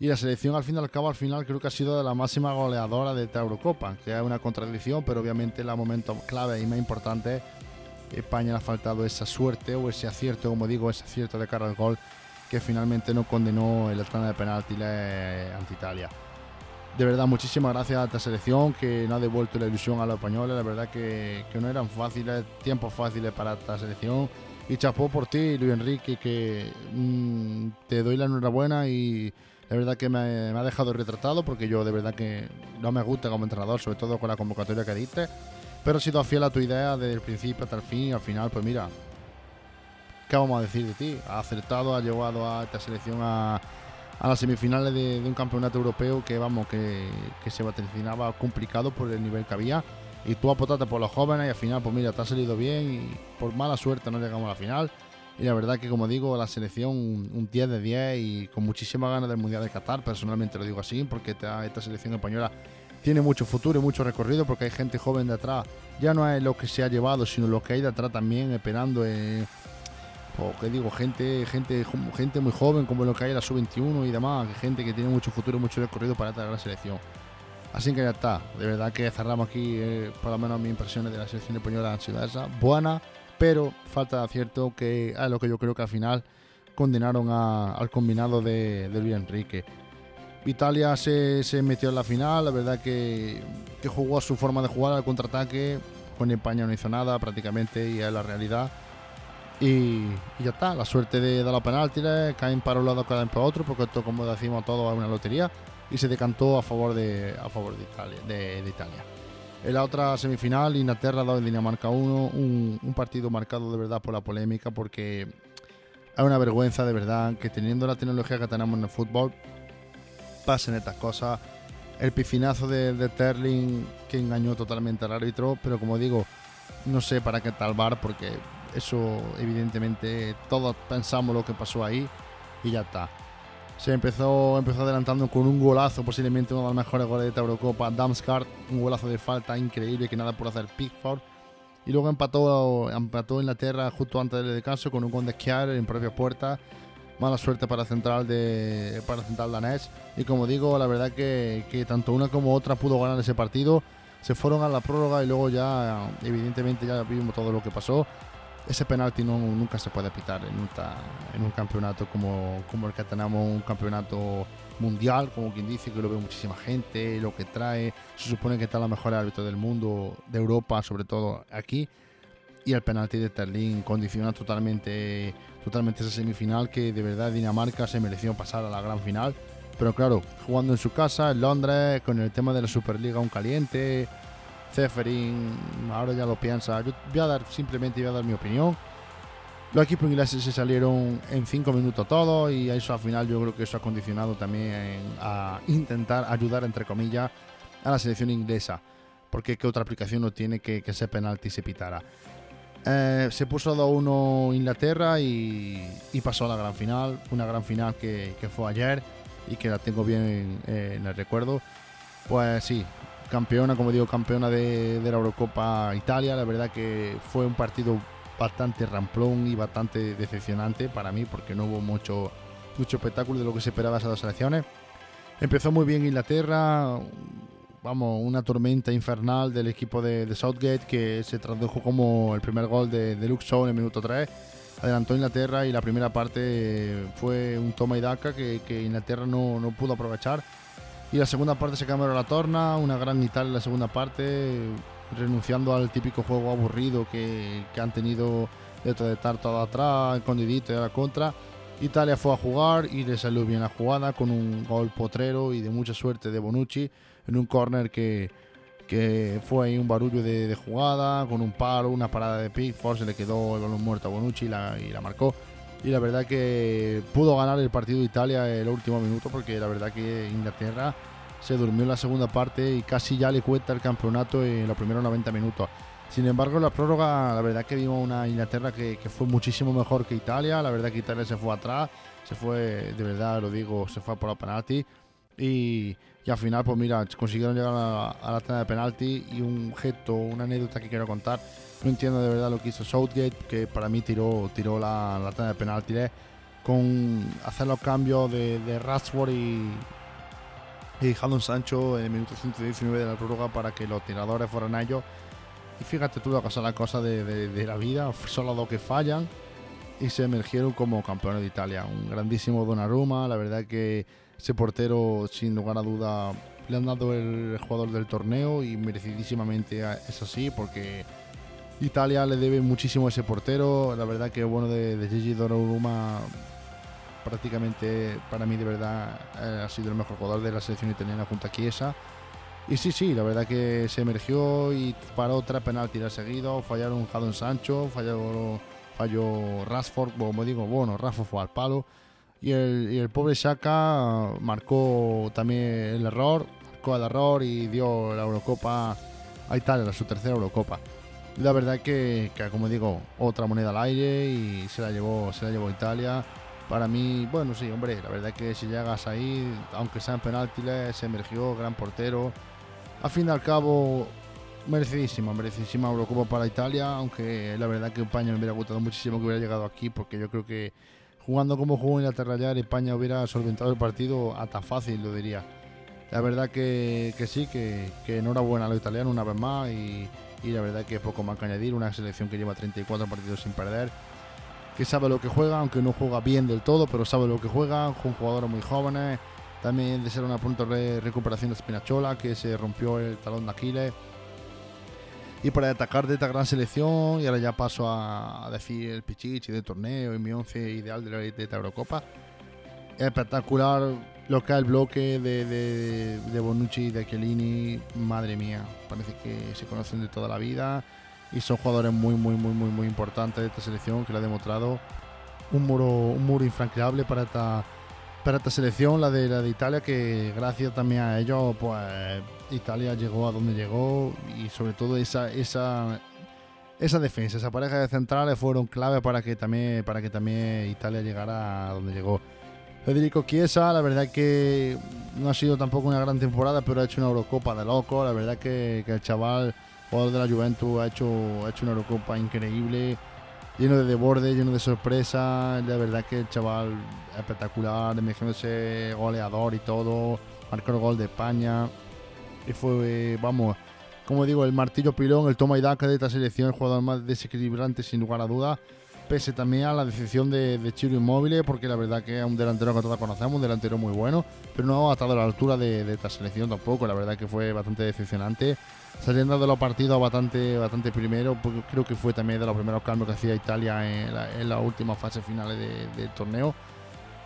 Y la selección al fin y al cabo, al final creo que ha sido de la máxima goleadora de esta Eurocopa, que es una contradicción, pero obviamente la momento clave y más importante España le ha faltado esa suerte o ese acierto, como digo, ese acierto de cara al gol que finalmente no condenó el tanda de penalti ante Italia. De verdad, muchísimas gracias a esta selección que no ha devuelto la ilusión a los españoles. La verdad que, no eran fáciles, tiempos fáciles para esta selección. Y chapó por ti, Luis Enrique, que mm, te doy la enhorabuena y la verdad que me, me, ha dejado retratado porque yo de verdad que no me gusta como entrenador, sobre todo con la convocatoria que diste pero has sido fiel a tu idea desde el principio hasta el fin y al final, pues mira, ¿qué vamos a decir de ti? Ha acertado, ha llevado a esta selección a, las semifinales de, un campeonato europeo que, vamos, que, se vaticinaba complicado por el nivel que había. Y tú apostaste por los jóvenes y al final, pues mira, te ha salido bien y por mala suerte no llegamos a la final. Y la verdad que, como digo, la selección un, 10 de 10 y con muchísimas ganas del Mundial de Qatar, personalmente lo digo así, porque esta selección española tiene mucho futuro y mucho recorrido porque hay gente joven de atrás. Ya no es lo que se ha llevado, sino lo que hay de atrás también esperando. Eh, o que digo, gente, gente, gente muy joven como lo que hay en la sub-21 y demás, gente que tiene mucho futuro y mucho recorrido para esta gran selección. Así que ya está, de verdad que cerramos aquí, eh, por lo menos mis impresiones de la selección española han sido esas, buena, pero falta de acierto que es lo que yo creo que al final condenaron al combinado de, de Luis Enrique. Italia se, metió en la final, la verdad que, jugó a su forma de jugar al contraataque, con España no hizo nada prácticamente y es la realidad. Y, ya está, la suerte de dar la penalti, caen para un lado, caen para otro, porque esto, como decimos todo, es una lotería. Y se decantó a favor de, a favor de, Italia, de, Italia. En la otra semifinal, Inglaterra 2, Dinamarca 1, un, un partido marcado de verdad por la polémica, porque es una vergüenza de verdad que teniendo la tecnología que tenemos en el fútbol, pasen estas cosas. El piscinazo de, de Terling que engañó totalmente al árbitro, pero como digo, no sé para qué tal bar porque eso evidentemente todos pensamos lo que pasó ahí y ya está. Se empezó, empezó adelantando con un golazo, posiblemente uno de los mejores goles de esta Eurocopa, Damsgaard, un golazo de falta increíble que nada por hacer Pickford. Y luego empató, empató Inglaterra justo antes del descanso con un gol de Kjaer en propia puerta mala suerte para central de para central danés. Y como digo la verdad que, que, tanto una como otra pudo ganar ese partido. Se fueron a la prórroga y luego ya evidentemente ya vimos todo lo que pasó. Ese penalti no, nunca se puede pitar en, en un campeonato como, como el que tenemos un campeonato mundial, como quien dice, que lo ve muchísima gente, lo que trae, se supone que está la mejor árbitro del mundo, de Europa, sobre todo aquí, y el penalti de Terlin condiciona totalmente, totalmente esa semifinal que de verdad Dinamarca se mereció pasar a la gran final. Pero claro, jugando en su casa, en Londres, con el tema de la Superliga un caliente, Zeferin, ahora ya lo piensa. Yo voy a dar, simplemente voy a dar mi opinión. Los equipos ingleses se salieron en 5 minutos todos y eso al final yo creo que eso ha condicionado también a intentar ayudar, entre comillas, a la selección inglesa. Porque qué otra aplicación no tiene que, que ese penalti se pitara. Eh, se puso 2-1 Inglaterra y, pasó a la gran final. Una gran final que, fue ayer y que la tengo bien en, el recuerdo. Pues sí, campeona, como digo, campeona de, la Eurocopa Italia. La verdad que fue un partido bastante ramplón y bastante decepcionante para mí porque no hubo mucho, mucho espectáculo de lo que se esperaba esas dos selecciones. Empezó muy bien Inglaterra, vamos, una tormenta infernal del equipo de, Southgate que se tradujo como el primer gol de, de Luke Shaw en el minuto 3. Adelantó Inglaterra y la primera parte fue un toma y daca que, Inglaterra no, no, pudo aprovechar. Y la segunda parte se cambió la torna, una gran Italia en la segunda parte, renunciando al típico juego aburrido que, que han tenido de estar todo atrás, escondidito y a la contra. Italia fue a jugar y le salió bien la jugada con un gol potrero y de mucha suerte de Bonucci en un corner que, que fue un barullo de, jugada, con un paro, una parada de Pickford, se le quedó el balón muerto a Bonucci y la, y la marcó. Y la verdad que pudo ganar el partido de Italia el último minuto porque la verdad que Inglaterra se durmió en la segunda parte y casi ya le cuenta el campeonato en los primeros 90 minutos. Sin embargo, la prórroga, la verdad que vimos una Inglaterra que, fue muchísimo mejor que Italia. La verdad que Italia se fue atrás, se fue, de verdad lo digo, se fue por los penalti. Y, al final, pues mira, consiguieron llegar a, la tanda de penalti. Y un gesto, una anécdota que quiero contar. No entiendo de verdad lo que hizo Southgate, que para mí tiró, tiró la, la tanda de penalti con hacer los cambios de, de Rashford y, y Jadon Sancho en el minuto 119 de la prórroga para que los tiradores fueran ellos y fíjate tú lo que son las cosas de, la vida, solo dos que fallan y se emergieron como campeones de Italia. Un grandísimo Donnarumma, la verdad que ese portero sin lugar a duda le han dado el jugador del torneo y merecidísimamente es así porque Italia le debe muchísimo a ese portero. La verdad que bueno de, de Gigi Donnarumma prácticamente para mí de verdad eh, ha sido el mejor jugador de la selección italiana junto a Chiesa y sí, sí, la verdad que se emergió y paró tres penaltis seguidos. Fallaron Jadon Sancho, falló, falló Rashford, como digo, bueno, Rashford fue al palo. Y el, y el pobre Shaka marcó también el error, marcó el error y dio la Eurocopa a Italia, su tercera Eurocopa. La verdad que, que, como digo, otra moneda al aire y se la llevó, se la llevó Italia. Para mí, bueno, sí, hombre, la verdad que si llegas ahí, aunque sean penaltis, se emergió, gran portero, a fin y al cabo, merecidísima, merecidísima Eurocopa para Italia, aunque la verdad que España me hubiera gustado muchísimo que hubiera llegado aquí, porque yo creo que jugando como jugó Inglaterra ya, España hubiera solventado el partido hasta fácil, lo diría. La verdad que, sí, que, enhorabuena a los italianos una vez más y, y la verdad que poco más que añadir, una selección que lleva 34 partidos sin perder, que sabe lo que juega, aunque no juega bien del todo, pero sabe lo que juega, con jugadores muy jóvenes también de ser una de recuperación de Spinachola, que se rompió el talón de Aquiles. Y para atacar de esta gran selección, y ahora ya paso a, decir el Pichichi de torneo y mi once ideal de, la, de esta Eurocopa. Espectacular lo que es el bloque de, de, de Bonucci y de Chiellini. Madre mía, parece que se conocen de toda la vida y son jugadores muy, muy, muy, muy, muy importantes de esta selección que lo ha demostrado. Un muro, un muro infranqueable para esta para esta selección, la de, la de Italia, que gracias también a ellos, pues Italia llegó a donde llegó y sobre todo esa, esa, esa defensa, esa pareja de centrales fueron clave para que también, para que también Italia llegara a donde llegó. Federico Chiesa, la verdad que no ha sido tampoco una gran temporada, pero ha hecho una Eurocopa de loco. La verdad que, que el chaval, jugador de la Juventus, ha hecho, ha hecho una Eurocopa increíble lleno de desborde, lleno de sorpresa. La verdad que el chaval espectacular, ese goleador y todo. Marcó el gol de España. Y fue, vamos, como digo, el martillo pilón, el toma y daca de esta selección, el jugador más desequilibrante sin lugar a dudas. pese también a la decisión de, de Chiro Inmóvil, porque la verdad que es un delantero que todos conocemos, un delantero muy bueno, pero no ha estado a la altura de, esta selección tampoco, la verdad que fue bastante decepcionante. Saliendo de los partidos bastante, bastante primero, porque creo que fue también de los primeros cambios que hacía Italia en la, en la última fase final del torneo.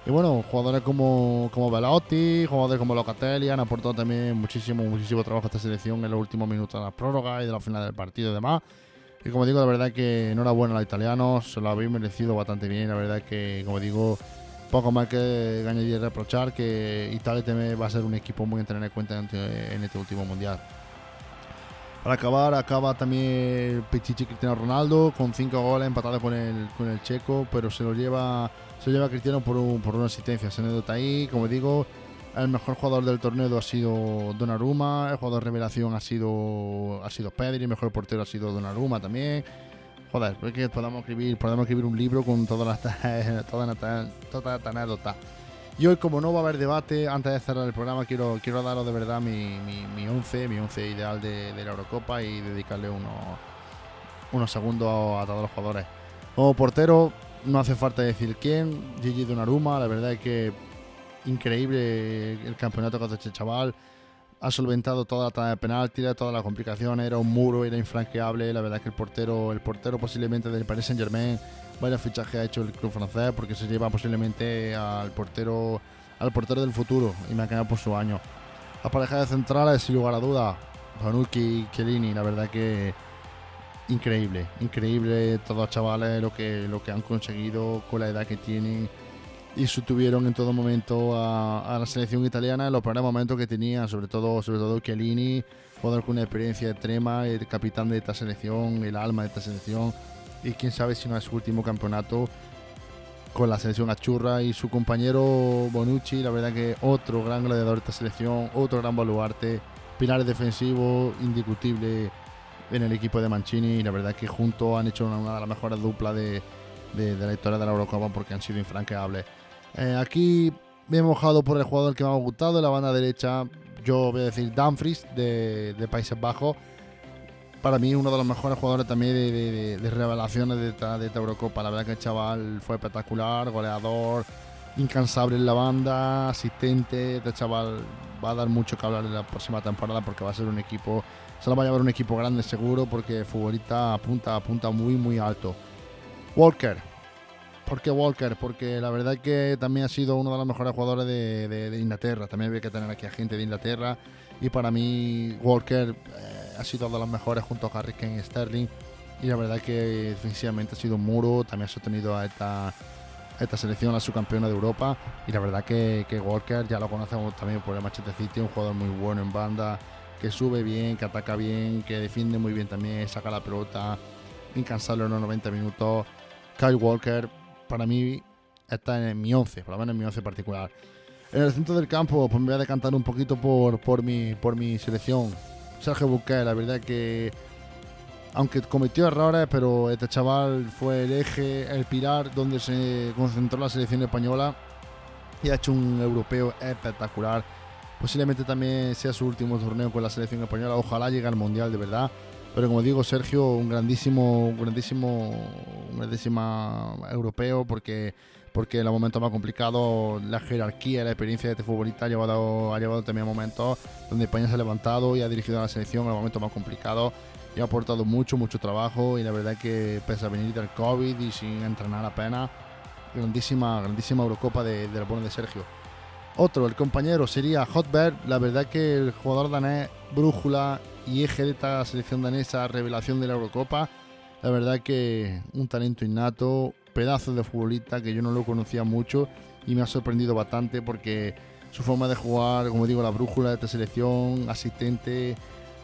Y bueno, jugadores como, como Velotti, jugadores como Locatelli han aportado también muchísimo, muchísimo trabajo a esta selección en los últimos minutos de la prórroga y de la final del partido y demás. Y como digo, la verdad que enhorabuena a los italianos, se lo habéis merecido bastante bien. La verdad que, como digo, poco más que añadir y reprochar que Italia también va a ser un equipo muy a tener en cuenta en este último mundial. Para acabar, acaba también Pichichi Cristiano Ronaldo con 5 goles empatados con el, con el checo, pero se lo lleva, se lleva Cristiano por, por una asistencia. Se anécdota ahí, como digo, el mejor jugador del torneo ha sido Donnarumma, el jugador de revelación ha sido ha sido Pedri, el mejor portero ha sido Donnarumma también. Joder, es que podamos escribir, podemos escribir un libro con todas las [LAUGHS] todas las anécdotas. Y hoy, como no va a haber debate, antes de cerrar el programa, quiero, quiero daros de verdad mi, mi, mi once, mi once ideal de, la Eurocopa y dedicarle unos, unos segundos a, todos los jugadores. Como portero, no hace falta decir quién, Gigi Donnarumma, la verdad es que increíble el campeonato con este chaval. Ha solventado toda la tanda de penalti, todas las complicaciones, era un muro, era infranqueable. La verdad es que el portero, el portero posiblemente del Paris Saint Germain, vaya fichaje ha hecho el club francés porque se lleva posiblemente al portero, al portero del futuro y me ha quedado por su año. La pareja de centrales, sin lugar a duda, Panucci y Chiellini, la verdad que increíble, increíble todos los chavales lo que, lo que han conseguido con la edad que tienen y sostuvieron en todo momento a, la selección italiana en los peores momentos que tenía, sobre todo, sobre todo Chiellini, jugador con una experiencia extrema, el capitán de esta selección, el alma de esta selección, y quién sabe si no es su último campeonato con la selección achurra y su compañero Bonucci, la verdad que otro gran gladiador de esta selección, otro gran baluarte, pilares defensivos indiscutible en el equipo de Mancini y la verdad que juntos han hecho una, de las mejores duplas de, de, la historia de la Eurocopa porque han sido infranqueables. Eh, aquí me he mojado por el jugador que me ha gustado. En la banda derecha, yo voy a decir Dumfries de, Países Bajos. Para mí, uno de los mejores jugadores también de, revelaciones de esta, de Eurocopa. La verdad que el chaval fue espectacular, goleador, incansable en la banda, asistente. Este chaval va a dar mucho que hablar en la próxima temporada porque va a ser un equipo, se lo va a llevar un equipo grande seguro porque futbolista apunta, apunta muy, muy alto. Walker, ¿Por qué Walker? Porque la verdad que también ha sido uno de los mejores jugadores de, Inglaterra. También hay que tener aquí a gente de Inglaterra. Y para mí, Walker eh, ha sido de los mejores junto a Harry Kane y Sterling. Y la verdad que defensivamente ha sido un muro. También ha sostenido a esta, esta selección, a su campeona de Europa. Y la verdad que, Walker ya lo conocemos también por el Manchester City, un jugador muy bueno en banda, que sube bien, que ataca bien, que defiende muy bien también, saca la pelota, incansable en los 90 minutos. Kyle Walker para mí está en mi 11, por lo menos en mi 11 particular. En el centro del campo, pues me voy a decantar un poquito por, por, mi, por mi selección. Sergio Busquets, la verdad que, aunque cometió errores, pero este chaval fue el eje, el pilar donde se concentró la selección española y ha hecho un europeo espectacular. Posiblemente también sea su último torneo con la selección española. Ojalá llegue al mundial de verdad. Pero como digo, Sergio, un grandísimo, un grandísimo, un grandísimo europeo porque porque en los momentos más complicados la jerarquía, la experiencia de este futbolista ha llevado, ha llevado también momentos donde España se ha levantado y ha dirigido a la selección en los momentos más complicados y ha aportado mucho, mucho trabajo y la verdad que pese a venir del COVID y sin entrenar apenas, grandísima, grandísima Eurocopa de, de la de Sergio. Otro, el compañero sería Hotberg, la verdad que el jugador danés, brújula, y eje de esta selección danesa, revelación de la Eurocopa. La verdad que un talento innato, pedazo de futbolista que yo no lo conocía mucho y me ha sorprendido bastante porque su forma de jugar, como digo, la brújula de esta selección, asistente,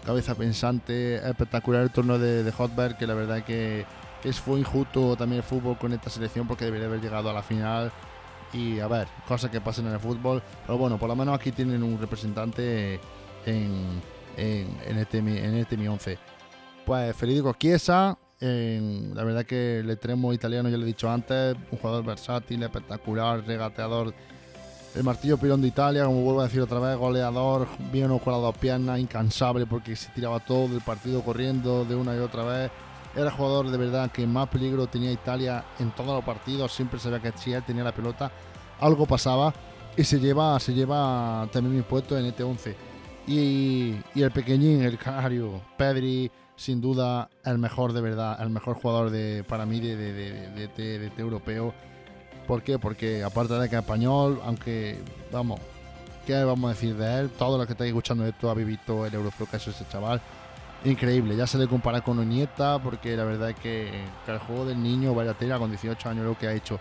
cabeza pensante, espectacular el torneo de, de Hotberg, que la verdad que, que fue injusto también el fútbol con esta selección porque debería haber llegado a la final y a ver, cosas que pasan en el fútbol, pero bueno, por lo menos aquí tienen un representante en, en, este, en este mi 11. Pues Federico Chiesa, la verdad que el extremo italiano, ya lo he dicho antes, un jugador versátil, espectacular, regateador. El martillo pirón de Italia, como vuelvo a decir otra vez, goleador, bien con las dos piernas, incansable porque se tiraba todo el partido corriendo de una y otra vez. era el jugador de verdad que más peligro tenía Italia en todos los partidos. Siempre se ve que si él tenía la pelota, algo pasaba. Y se lleva, se lleva también mi puesto en este 11. Y, el pequeñín, el canario, Pedri, sin duda el mejor de verdad, el mejor jugador de, para mí de, de, este europeo. ¿Por qué? Porque aparte de que es español, aunque, vamos, ¿qué vamos a decir de él? Todo lo que estáis escuchando esto ha vivido el europeo que es ese chaval. Increíble, ya se le compara con Onieta, porque la verdad es que, el juego del niño, vaya tela, con 18 años lo que ha hecho.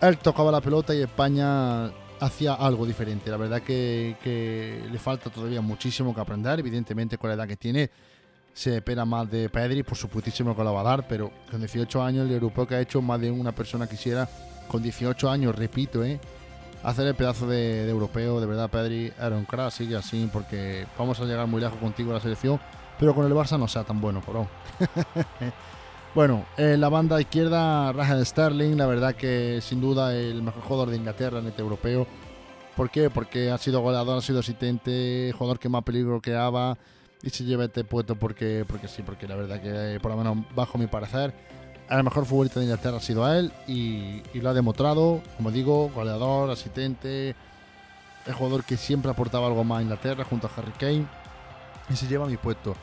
Él tocaba la pelota y España hacía algo diferente. La verdad que, que, le falta todavía muchísimo que aprender. Evidentemente, con la edad que tiene, se espera más de Pedri, por supuestísimo que lo va a dar, pero con 18 años, el europeo que ha hecho, más de una persona quisiera, con 18 años, repito, ¿eh? hacer el pedazo de, europeo. De verdad, Pedri un crack, sigue así, porque vamos a llegar muy lejos contigo a la selección, pero con el Barça no sea tan bueno, por [LAUGHS] Bueno, en la banda izquierda, Raheem Sterling, la verdad que sin duda el mejor jugador de Inglaterra en este europeo. ¿Por qué? Porque ha sido goleador, ha sido asistente, jugador que más peligro creaba y se lleva este puesto porque, porque sí, porque la verdad que por lo menos bajo mi parecer, el mejor futbolista de Inglaterra ha sido a él y, lo ha demostrado, como digo, goleador, asistente, el jugador que siempre aportaba algo más a Inglaterra junto a Harry Kane y se lleva mi puesto.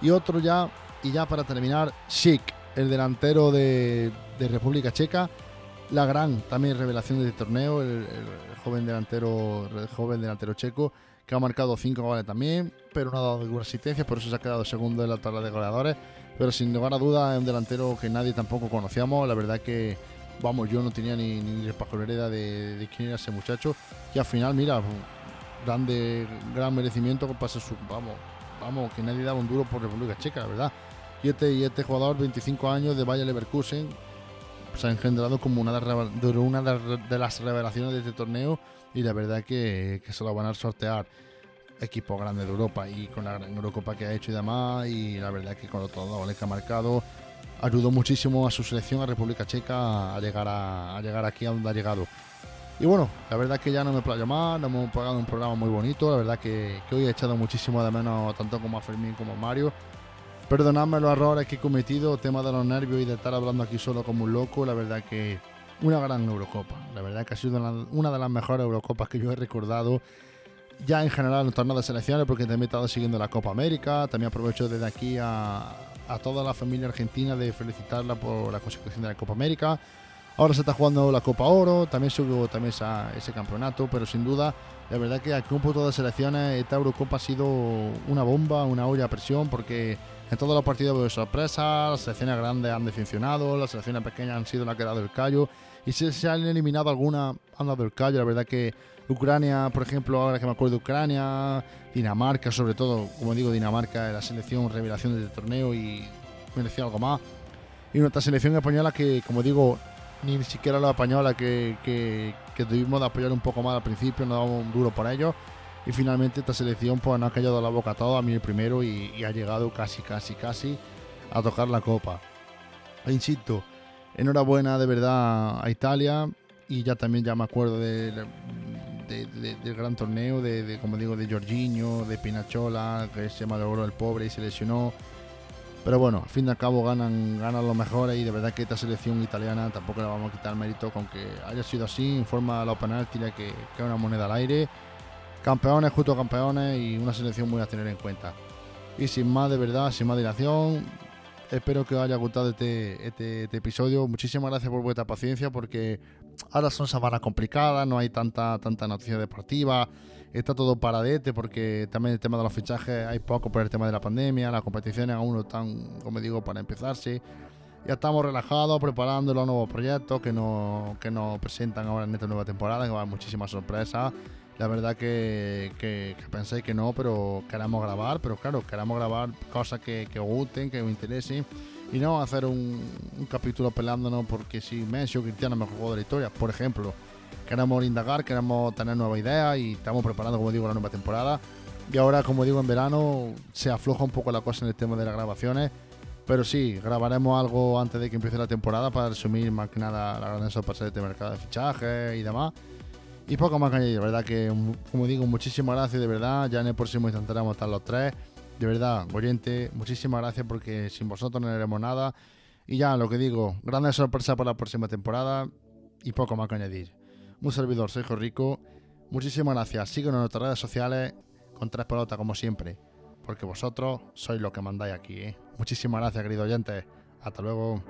Y otro ya, y ya para terminar, Chic el delantero de, República Checa, la gran también revelación de este torneo, el, joven delantero, joven delantero checo, que ha marcado 5 goles también, pero no ha dado ninguna asistencia, por eso se ha quedado segundo en la tabla de goleadores. Pero sin lugar a dudas es un delantero que nadie tampoco conocíamos. La verdad que, vamos, yo no tenía ni, ni la de, de quién era ese muchacho. Y al final, mira, grande, gran merecimiento pasa su, vamos, vamos, que nadie daba un duro por República Checa, la verdad. Y este, y este jugador, 25 años, de Bayer Leverkusen, se ha engendrado como una de las revelaciones de este torneo y la verdad que, que se lo van a sortear equipos grandes de Europa y con la gran Eurocopa que ha hecho y demás y la verdad que con los goles que ha marcado ayudó muchísimo a su selección a República Checa a llegar a, llegar aquí a donde ha llegado y bueno, la verdad que ya no me playo más, nos hemos pagado un programa muy bonito, la verdad que, que hoy he echado muchísimo de menos tanto como a Fermín como a Mario Perdonadme los errores que he cometido, tema de los nervios y de estar hablando aquí solo como un loco. La verdad que una gran Eurocopa. La verdad que ha sido una, de las mejores Eurocopas que yo he recordado. Ya en general en el torneo de selecciones, porque también he estado siguiendo la Copa América. También aprovecho desde aquí a, toda la familia argentina de felicitarla por la consecución de la Copa América. Ahora se está jugando la Copa Oro, también subo también ese campeonato, pero sin duda, la verdad que aquí un punto de selecciones, esta Eurocopa ha sido una bomba, una olla a presión, porque en todos los partidos de sorpresa, las selecciones grandes han decepcionado, las selecciones pequeñas han sido las que han dado el callo. Y si se han eliminado algunas, han dado el callo. La verdad que Ucrania, por ejemplo, ahora que me acuerdo Ucrania, Dinamarca, sobre todo, como digo, Dinamarca, la selección revelación del torneo y merecía algo más. Y nuestra selección española que, como digo, ni siquiera la española que, que, que tuvimos de apoyar un poco más al principio, nos damos un duro por ellos y finalmente esta selección pues no ha callado la boca todo, a mí el primero y, ha llegado casi, casi, casi a tocar la copa. E insisto, enhorabuena de verdad a Italia y ya también ya me acuerdo de, del gran torneo, de, como digo, de Jorginho, de Pinachola, que se malogró el pobre y se lesionó. Pero bueno, al fin y al cabo ganan, ganan los mejores y de verdad que esta selección italiana tampoco le vamos a quitar mérito con que haya sido así, en forma de la penalti que, una moneda al aire campeones, justo campeones y una selección muy a tener en cuenta. Y sin más de verdad, sin más dilación, espero que os haya gustado este, este, este, episodio. Muchísimas gracias por vuestra paciencia porque ahora son semanas complicadas, no hay tanta, tanta noticia deportiva, está todo paradete porque también el tema de los fichajes hay poco por el tema de la pandemia, las competiciones aún no están, como digo, para empezarse. Ya estamos relajados preparando los nuevos proyectos que nos, que nos presentan ahora en esta nueva temporada, que va a haber muchísimas sorpresas la verdad que, que, pensé que no, pero queremos grabar, pero claro, queremos grabar cosas que, que gusten, que os interesen y no hacer un, capítulo pelándonos porque si Messi o Cristiano es mejor de la historia, por ejemplo. Queremos indagar, queremos tener nuevas ideas y estamos preparando, como digo, la nueva temporada. Y ahora, como digo, en verano se afloja un poco la cosa en el tema de las grabaciones. Pero sí, grabaremos algo antes de que empiece la temporada para resumir más que nada la gran sorpresa de mercado de fichajes y demás. Y poco más que añadir, ¿verdad? Que, como digo, muchísimas gracias, de verdad. Ya en el próximo intentaremos estar los tres. de verdad, oyente, muchísimas gracias porque sin vosotros no haremos nada. Y ya, lo que digo, grande sorpresa para la próxima temporada y poco más que añadir. Un servidor, soy Rico. Muchísimas gracias. Síguenos en nuestras redes sociales con tres pelotas como siempre. Porque vosotros sois los que mandáis aquí. ¿eh? Muchísimas gracias, querido oyente. Hasta luego.